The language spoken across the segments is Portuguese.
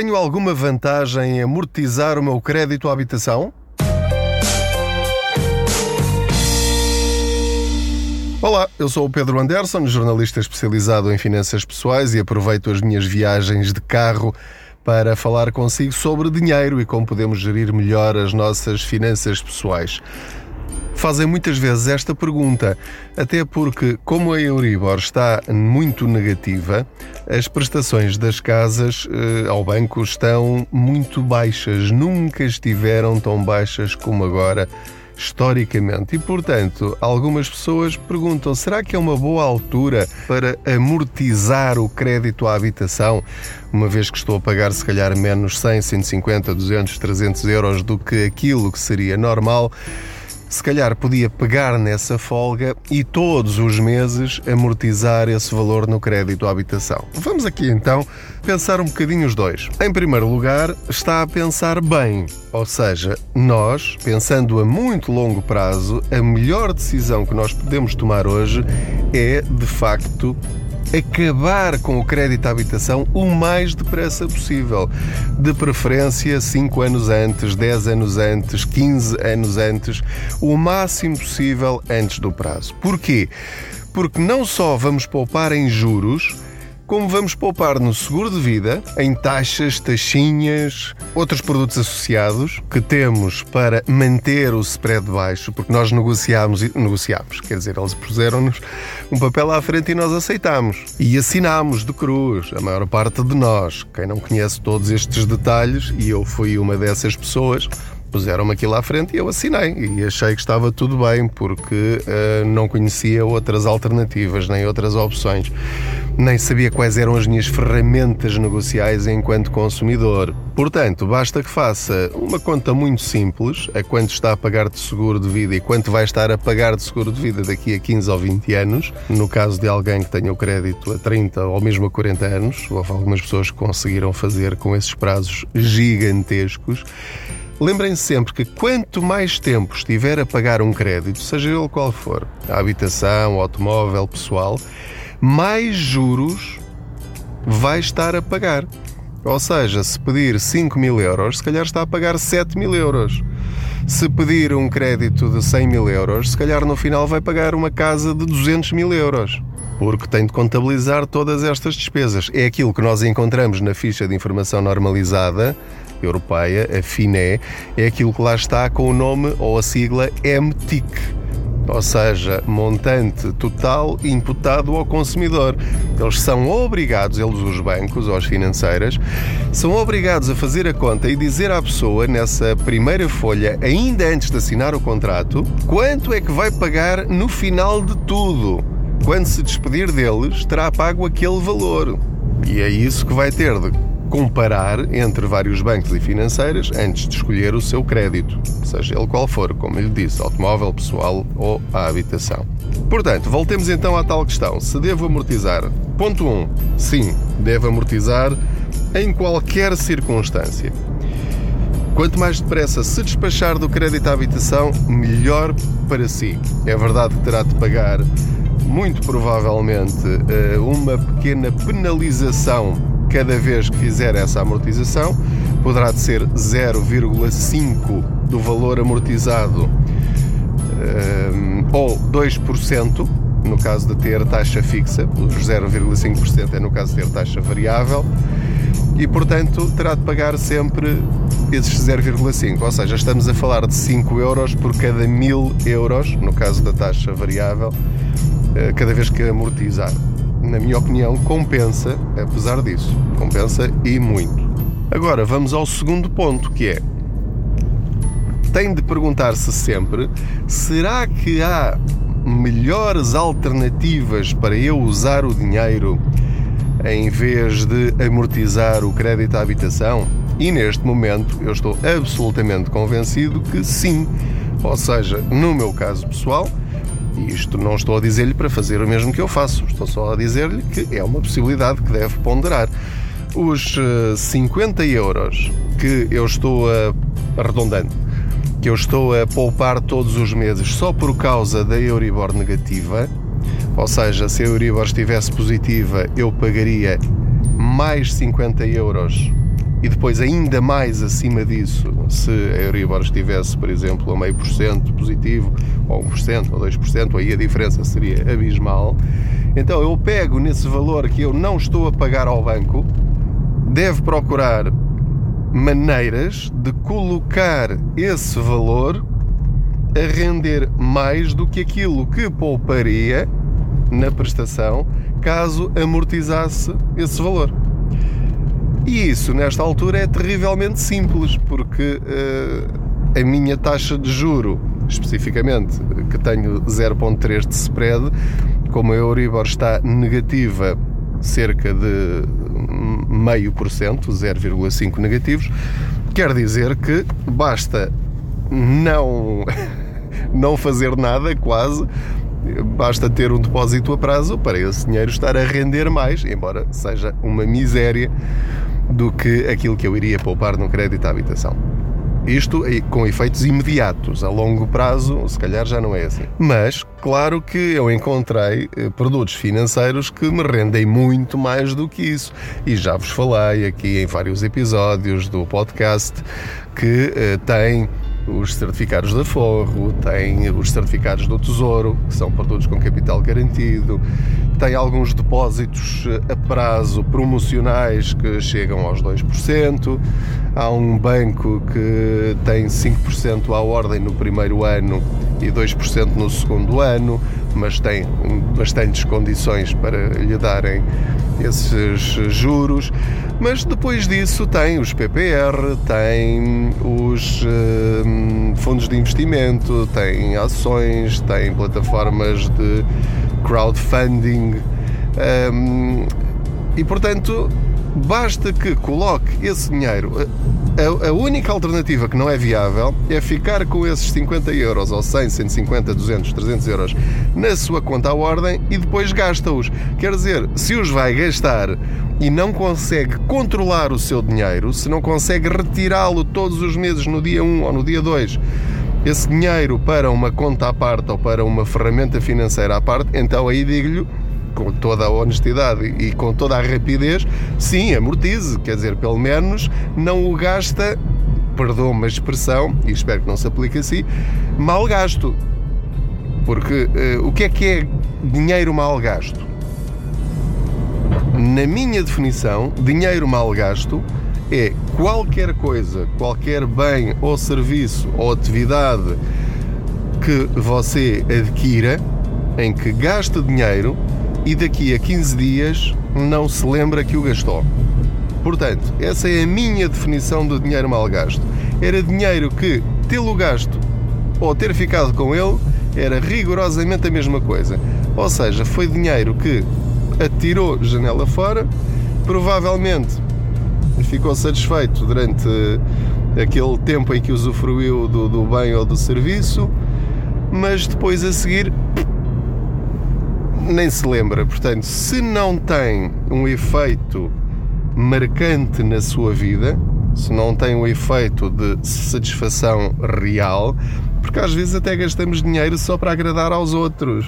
tenho alguma vantagem em amortizar o meu crédito à habitação? Olá, eu sou o Pedro Anderson, jornalista especializado em finanças pessoais e aproveito as minhas viagens de carro para falar consigo sobre dinheiro e como podemos gerir melhor as nossas finanças pessoais fazem muitas vezes esta pergunta, até porque, como a Euribor está muito negativa, as prestações das casas eh, ao banco estão muito baixas, nunca estiveram tão baixas como agora historicamente. E, portanto, algumas pessoas perguntam: será que é uma boa altura para amortizar o crédito à habitação, uma vez que estou a pagar se calhar menos 100, 150, 200, 300 euros do que aquilo que seria normal? Se calhar podia pegar nessa folga e todos os meses amortizar esse valor no crédito à habitação. Vamos aqui então pensar um bocadinho os dois. Em primeiro lugar, está a pensar bem, ou seja, nós, pensando a muito longo prazo, a melhor decisão que nós podemos tomar hoje é, de facto, acabar com o crédito à habitação o mais depressa possível. De preferência 5 anos antes, 10 anos antes, 15 anos antes, o máximo possível antes do prazo. Porquê? Porque não só vamos poupar em juros, como vamos poupar no seguro de vida, em taxas, taxinhas, outros produtos associados que temos para manter o spread baixo, porque nós negociámos, negociámos, quer dizer, eles puseram-nos um papel à frente e nós aceitámos. E assinámos de cruz, a maior parte de nós. Quem não conhece todos estes detalhes, e eu fui uma dessas pessoas, puseram-me aquilo à frente e eu assinei. E achei que estava tudo bem, porque uh, não conhecia outras alternativas, nem outras opções nem sabia quais eram as minhas ferramentas negociais enquanto consumidor. Portanto, basta que faça uma conta muito simples, a quanto está a pagar de seguro de vida e quanto vai estar a pagar de seguro de vida daqui a 15 ou 20 anos, no caso de alguém que tenha o crédito a 30 ou mesmo a 40 anos, houve algumas pessoas que conseguiram fazer com esses prazos gigantescos. Lembrem-se sempre que quanto mais tempo estiver a pagar um crédito, seja ele qual for, a habitação, automóvel, pessoal, mais juros vai estar a pagar. Ou seja, se pedir 5 mil euros, se calhar está a pagar 7 mil euros. Se pedir um crédito de 100 mil euros, se calhar no final vai pagar uma casa de 200 mil euros. Porque tem de contabilizar todas estas despesas. É aquilo que nós encontramos na ficha de informação normalizada europeia, a FINE, é aquilo que lá está com o nome ou a sigla MTIC ou seja, montante total imputado ao consumidor. Eles são obrigados, eles os bancos ou as financeiras, são obrigados a fazer a conta e dizer à pessoa nessa primeira folha, ainda antes de assinar o contrato, quanto é que vai pagar no final de tudo. Quando se despedir deles, terá pago aquele valor. E é isso que vai ter de comparar entre vários bancos e financeiras antes de escolher o seu crédito, seja ele qual for, como lhe disse, automóvel, pessoal ou a habitação. Portanto, voltemos então à tal questão: se devo amortizar? Ponto 1. Um, sim, deve amortizar em qualquer circunstância. Quanto mais depressa se despachar do crédito à habitação, melhor para si. É verdade que terá de pagar, muito provavelmente, eh, uma pequena penalização cada vez que fizer essa amortização, poderá de ser 0,5 do valor amortizado um, eh, ou 2%, no caso de ter taxa fixa, os 0,5% é no caso de ter taxa variável, e portanto terá de pagar sempre esses 0,5, ou seja, estamos a falar de 5 euros por cada 1000 euros, no caso da taxa variável, eh, cada vez que amortizar na minha opinião, compensa, apesar disso. Compensa e muito. Agora vamos ao segundo ponto, que é tem de perguntar-se sempre: será que há melhores alternativas para eu usar o dinheiro em vez de amortizar o crédito à habitação? E neste momento eu estou absolutamente convencido que sim. Ou seja, no meu caso pessoal, e isto não estou a dizer-lhe para fazer o mesmo que eu faço, estou só a dizer-lhe que é uma possibilidade que deve ponderar. Os 50 eh, euros que eu estou a. arredondando, que eu estou a poupar todos os meses só por causa da Euribor negativa, ou seja, se a Euribor estivesse positiva, eu pagaria mais 50 euros e depois ainda mais acima disso, se a Euribor estivesse, por exemplo, a meio por cento positivo, ou 1%, ou 2%, aí a diferença seria abismal. Então eu pego nesse valor que eu não estou a pagar ao banco, deve procurar maneiras de colocar esse valor a render mais do que aquilo que pouparia na prestação caso amortizasse esse valor. E isso, nesta altura, é terrivelmente simples, porque uh, a minha taxa de juro, especificamente, que tenho 0,3 de spread, como a Euribor está negativa cerca de meio por cento, 0,5 negativos, quer dizer que basta não não fazer nada, quase, basta ter um depósito a prazo para esse dinheiro estar a render mais, embora seja uma miséria do que aquilo que eu iria poupar no crédito à habitação. Isto com efeitos imediatos, a longo prazo, se calhar já não é assim. Mas, claro que eu encontrei eh, produtos financeiros que me rendem muito mais do que isso. E já vos falei aqui em vários episódios do podcast que uh, têm os certificados da Forro, tem os certificados do Tesouro, que são produtos com capital garantido, tem alguns depósitos a prazo promocionais que chegam aos 2%, há um banco que tem 5% à ordem no primeiro ano e 2% no segundo ano, mas tem bastantes condições para lhe darem esses juros. Mas depois disso tem os PPR, tem os uh, fundos de investimento, tem ações, tem plataformas de crowdfunding. Um, e portanto, basta que coloque esse dinheiro. A, a, única alternativa que não é viável é ficar com esses 50 euros, ou 100, 150, 200, 300 euros na sua conta à ordem e depois gasta-os. Quer dizer, se os vai gastar e não consegue controlar o seu dinheiro, se não consegue retirá-lo todos os meses no dia 1 ou no dia 2, esse dinheiro para uma conta à parte ou para uma ferramenta financeira à parte, então aí digo-lhe com toda a honestidade e com toda a rapidez, sim, amortize, quer dizer, pelo menos não o gasta, perdoa-me a expressão, e espero que não se aplique assim, mal gasto. Porque uh, o que é que é dinheiro mal gasto? Na minha definição, dinheiro mal gasto é qualquer coisa, qualquer bem ou serviço ou atividade que você adquira em que gasta dinheiro e daqui a 15 dias não se lembra que o gastou. Portanto, essa é a minha definição de dinheiro mal gasto. Era dinheiro que, tê-lo gasto ou ter ficado com ele, era rigorosamente a mesma coisa. Ou seja, foi dinheiro que atirou janela fora, provavelmente ficou satisfeito durante aquele tempo em que usufruiu do, do bem ou do serviço, mas depois a seguir nem se lembra. Portanto, se não tem um efeito marcante na sua vida, se não tem um efeito de satisfação real, porque às vezes até gastamos dinheiro só para agradar aos outros.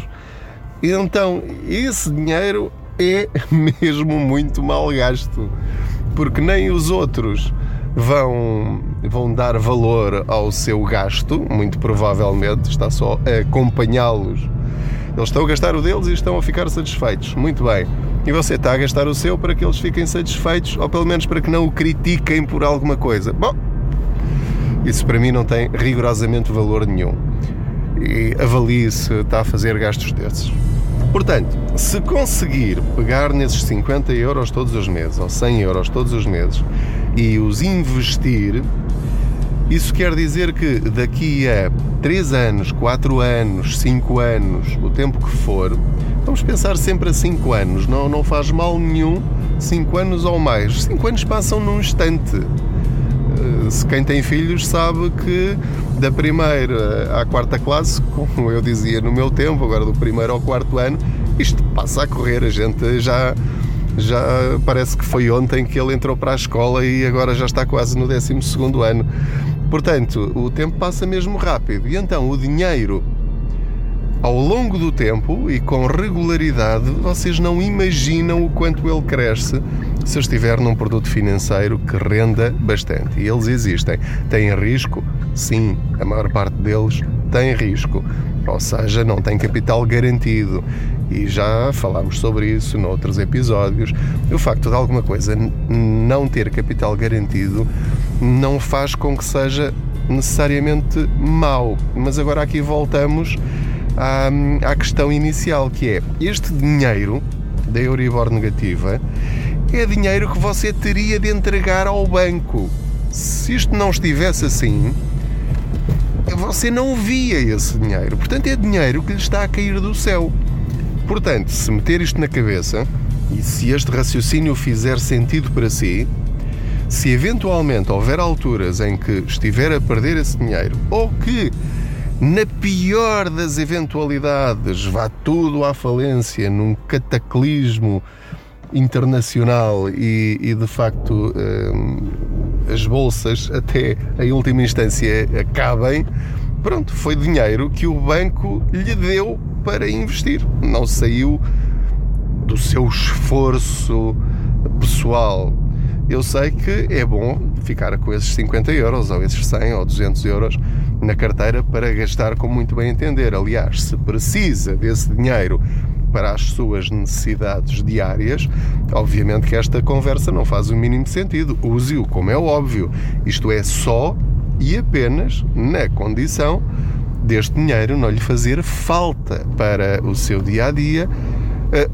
Então, esse dinheiro é mesmo muito mal gasto, porque nem os outros vão, vão dar valor ao seu gasto, muito provavelmente, está só a acompanhá-los eles estão a gastar o deles e estão a ficar satisfeitos. Muito bem. E você está a gastar o seu para que eles fiquem satisfeitos, ou pelo menos para que não o critiquem por alguma coisa. Bom, isso para mim não tem rigorosamente valor nenhum. E avalie se está a fazer gastos desses. Portanto, se conseguir pegar nesses 50 euros todos os meses, ou 100 euros todos os meses, e os investir, isso quer dizer que daqui a 3 anos, 4 anos, 5 anos, o tempo que for, vamos pensar sempre a 5 anos, não, não faz mal nenhum 5 anos ou mais. 5 anos passam num instante. Eh, se quem tem filhos sabe que da primeira à quarta classe, como eu dizia no meu tempo, agora do primeiro ao quarto ano, isto passa a correr, a gente já já parece que foi ontem que ele entrou para a escola e agora já está quase no 12 ano. Portanto, o tempo passa mesmo rápido e então o dinheiro ao longo do tempo e com regularidade, vocês não imaginam o quanto ele cresce se estiver num produto financeiro que renda bastante. E eles existem. Têm risco? Sim, a maior parte deles tem risco. Ou seja, não tem capital garantido. E já falámos sobre isso noutros episódios. O facto de alguma coisa não ter capital garantido não faz com que seja necessariamente mau. Mas agora aqui voltamos à, à questão inicial, que é este dinheiro da Euribor negativa é dinheiro que você teria de entregar ao banco. Se isto não estivesse assim, você não via esse dinheiro. Portanto, é dinheiro que lhe está a cair do céu. Portanto, se meter isto na cabeça e se este raciocínio fizer sentido para si, se eventualmente houver alturas em que estiver a perder esse dinheiro ou que na pior das eventualidades, vá tudo à falência num cataclismo internacional e, e de facto hum, as bolsas até em última instância acabem, pronto, foi dinheiro que o banco lhe deu para investir. Não saiu do seu esforço pessoal eu sei que é bom ficar com esses 50 euros, ou esses 100 ou 200 euros na carteira para gastar como muito bem entender. Aliás, se precisa desse dinheiro para as suas necessidades diárias, obviamente que esta conversa não faz o mínimo sentido. Use-o, como é óbvio. Isto é só e apenas na condição deste dinheiro não lhe fazer falta para o seu dia a dia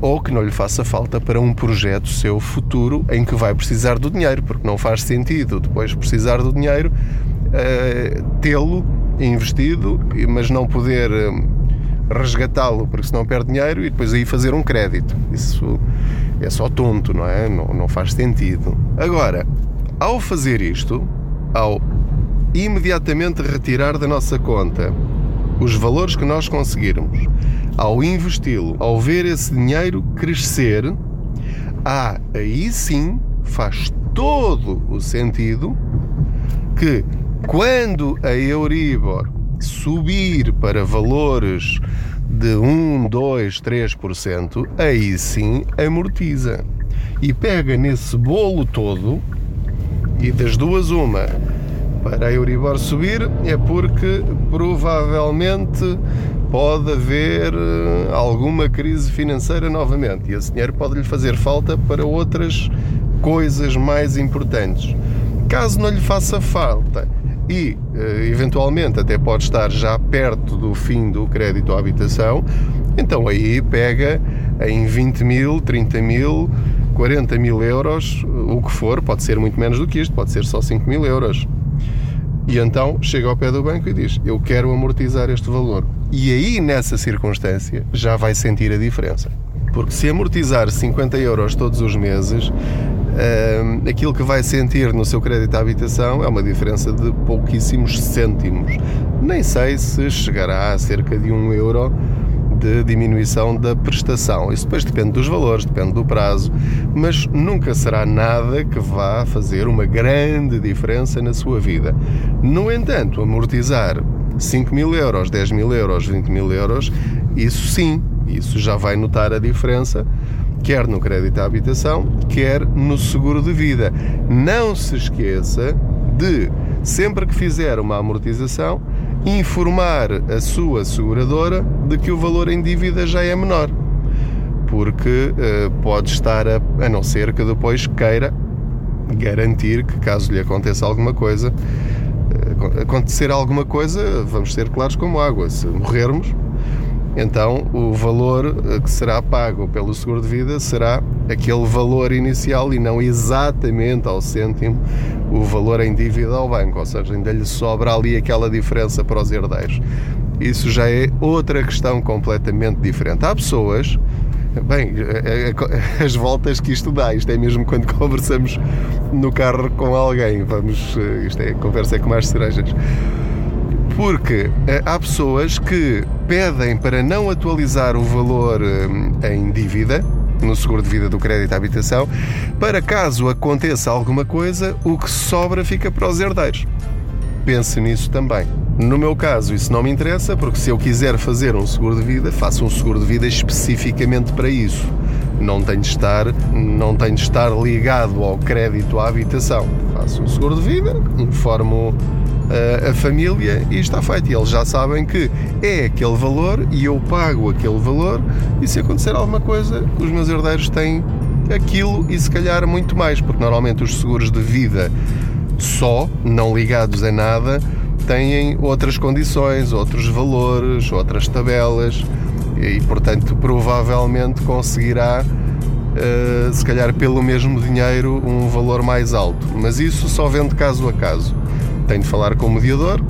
ou que não lhe faça falta para um projeto seu futuro em que vai precisar do dinheiro, porque não faz sentido depois precisar do dinheiro, uh, tê-lo investido, mas não poder eh, resgatá-lo, porque senão perde dinheiro e depois aí fazer um crédito. Isso é só tonto, não é? Não, não faz sentido. Agora, ao fazer isto, ao imediatamente retirar da nossa conta os valores que nós conseguirmos, ao investi-lo, ao ver esse dinheiro crescer, ah, aí sim faz todo o sentido que quando a Euribor subir para valores de 1, 2, 3%, aí sim amortiza. E pega nesse bolo todo e das duas uma para a Euribor subir é porque provavelmente pode haver eh, alguma crise financeira novamente e esse dinheiro pode lhe fazer falta para outras coisas mais importantes. Caso não lhe faça falta e eh, eventualmente até pode estar já perto do fim do crédito à habitação, então aí pega em 20 mil, 30 mil, 40 mil euros, o que for, pode ser muito menos do que isto, pode ser só 5 mil euros. E então chega ao pé do banco e diz: Eu quero amortizar este valor. E aí, nessa circunstância, já vai sentir a diferença. Porque se amortizar 50 euros todos os meses, uh, aquilo que vai sentir no seu crédito à habitação é uma diferença de pouquíssimos cêntimos. Nem sei se chegará a cerca de um euro de diminuição da prestação. Isso depois depende dos valores, depende do prazo, mas nunca será nada que vá fazer uma grande diferença na sua vida. No entanto, amortizar 5 mil euros, 10 mil euros, 20 mil euros, isso sim, isso já vai notar a diferença, quer no crédito à habitação, quer no seguro de vida. Não se esqueça de, sempre que fizer uma amortização, informar a sua seguradora de que o valor em dívida já é menor. Porque uh, pode estar a, a não ser que depois queira garantir que, caso lhe aconteça alguma coisa, acontecer alguma coisa, vamos ser claros como água. Se morrermos, então o valor eh, que será pago pelo seguro de vida será aquele valor inicial e não exatamente ao cêntimo o valor em dívida ao banco, ou seja, ainda lhe sobra ali aquela diferença para os herdeiros. Isso já é outra questão completamente diferente. Há pessoas Bem, é, é, as voltas que isto dá, isto é mesmo quando conversamos no carro com alguém, vamos, eh, isto é, conversa é com mais cerejas. Porque eh, há pessoas que pedem para não atualizar o valor eh, em dívida, no seguro de vida do crédito à habitação, para caso aconteça alguma coisa, o que sobra fica para os herdeiros. Pense nisso também. No meu caso, isso não me interessa, porque se eu quiser fazer um seguro de vida, faço um seguro de vida especificamente para isso. Não tenho de estar, não tenho de estar ligado ao crédito à habitação. Faço um seguro de vida, informo a, a família e está feito. E eles já sabem que é aquele valor e eu pago aquele valor e se acontecer alguma coisa, os meus herdeiros têm aquilo e se calhar muito mais, porque normalmente os seguros de vida só, não ligados a nada, têm outras condições, outros valores, outras tabelas e, portanto, provavelmente conseguirá, uh, se calhar pelo mesmo dinheiro, um valor mais alto. Mas isso só vende caso a caso. Tem de falar com o mediador,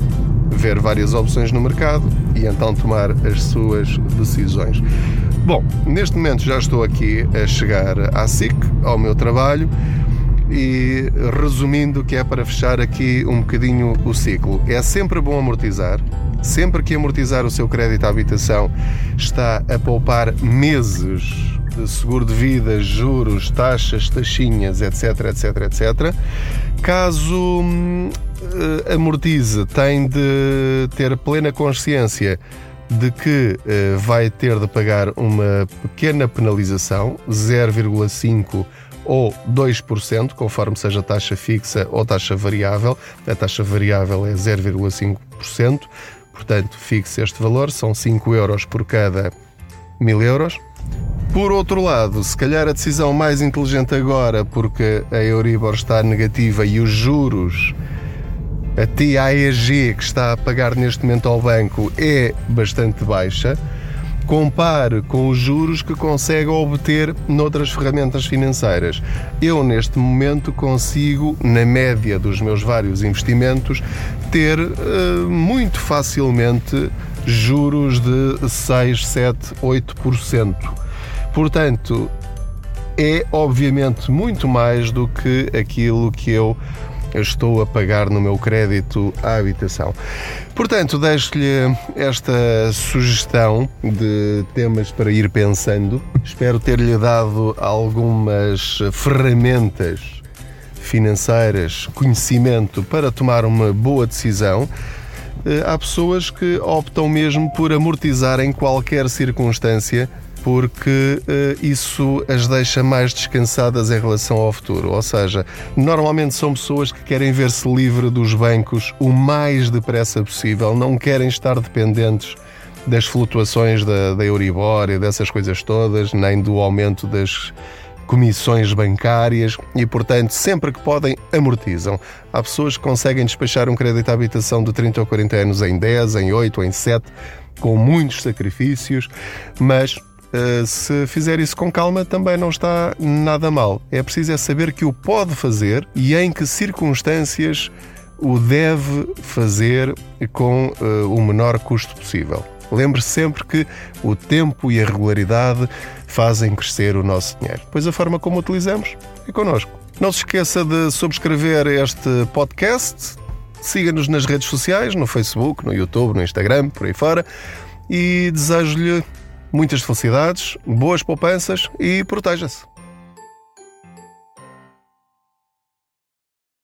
ver várias opções no mercado e então tomar as suas decisões. Bom, neste momento já estou aqui a chegar à SIC, ao meu trabalho, e resumindo, que é para fechar aqui um bocadinho o ciclo. É sempre bom amortizar, sempre que amortizar o seu crédito à habitação, está a poupar meses de seguro de vida, juros, taxas, taxinhas, etc, etc, etc. Caso hum, uh, amortize, tem de ter plena consciência de que uh, vai ter de pagar uma pequena penalização, 0,5% ou 2%, conforme seja taxa fixa ou taxa variável. A taxa variável é 0,5%, portanto, fixe este valor, são 5 euros por cada 1000 euros. Por outro lado, se calhar a decisão mais inteligente agora, porque a Euribor está negativa e os juros a TAEG que está a pagar neste momento ao banco é bastante baixa, compare com os juros que consegue obter noutras ferramentas financeiras. Eu, neste momento, consigo, na média dos meus vários investimentos, ter uh, muito facilmente juros de 6, 7, 8%. Portanto, é obviamente muito mais do que aquilo que eu estou a pagar no meu crédito à habitação. Portanto, deixo-lhe esta sugestão de temas para ir pensando. Espero ter-lhe dado algumas ferramentas financeiras, conhecimento para tomar uma boa decisão. Eh, há pessoas que optam mesmo por amortizar em qualquer circunstância porque uh, isso as deixa mais descansadas em relação ao futuro. Ou seja, normalmente são pessoas que querem ver-se livre dos bancos o mais depressa possível, não querem estar dependentes das flutuações da, da Euribor e dessas coisas todas, nem do aumento das comissões bancárias e, portanto, sempre que podem, amortizam. Há pessoas que conseguem despachar um crédito à habitação de 30 ou 40 anos em 10, em 8 ou em 7, com muitos sacrifícios, mas eh, se fizer isso com calma, também não está nada mal. É preciso é saber que o pode fazer e em que circunstâncias o deve fazer com uh, o menor custo possível. Lembre -se sempre que o tempo e a regularidade fazem crescer o nosso dinheiro, pois a forma como utilizamos é connosco. Não se esqueça de subscrever este podcast, siga-nos nas redes sociais, no Facebook, no YouTube, no Instagram, por aí fora, e desejo-lhe muitas felicidades, boas poupanças e proteja-se.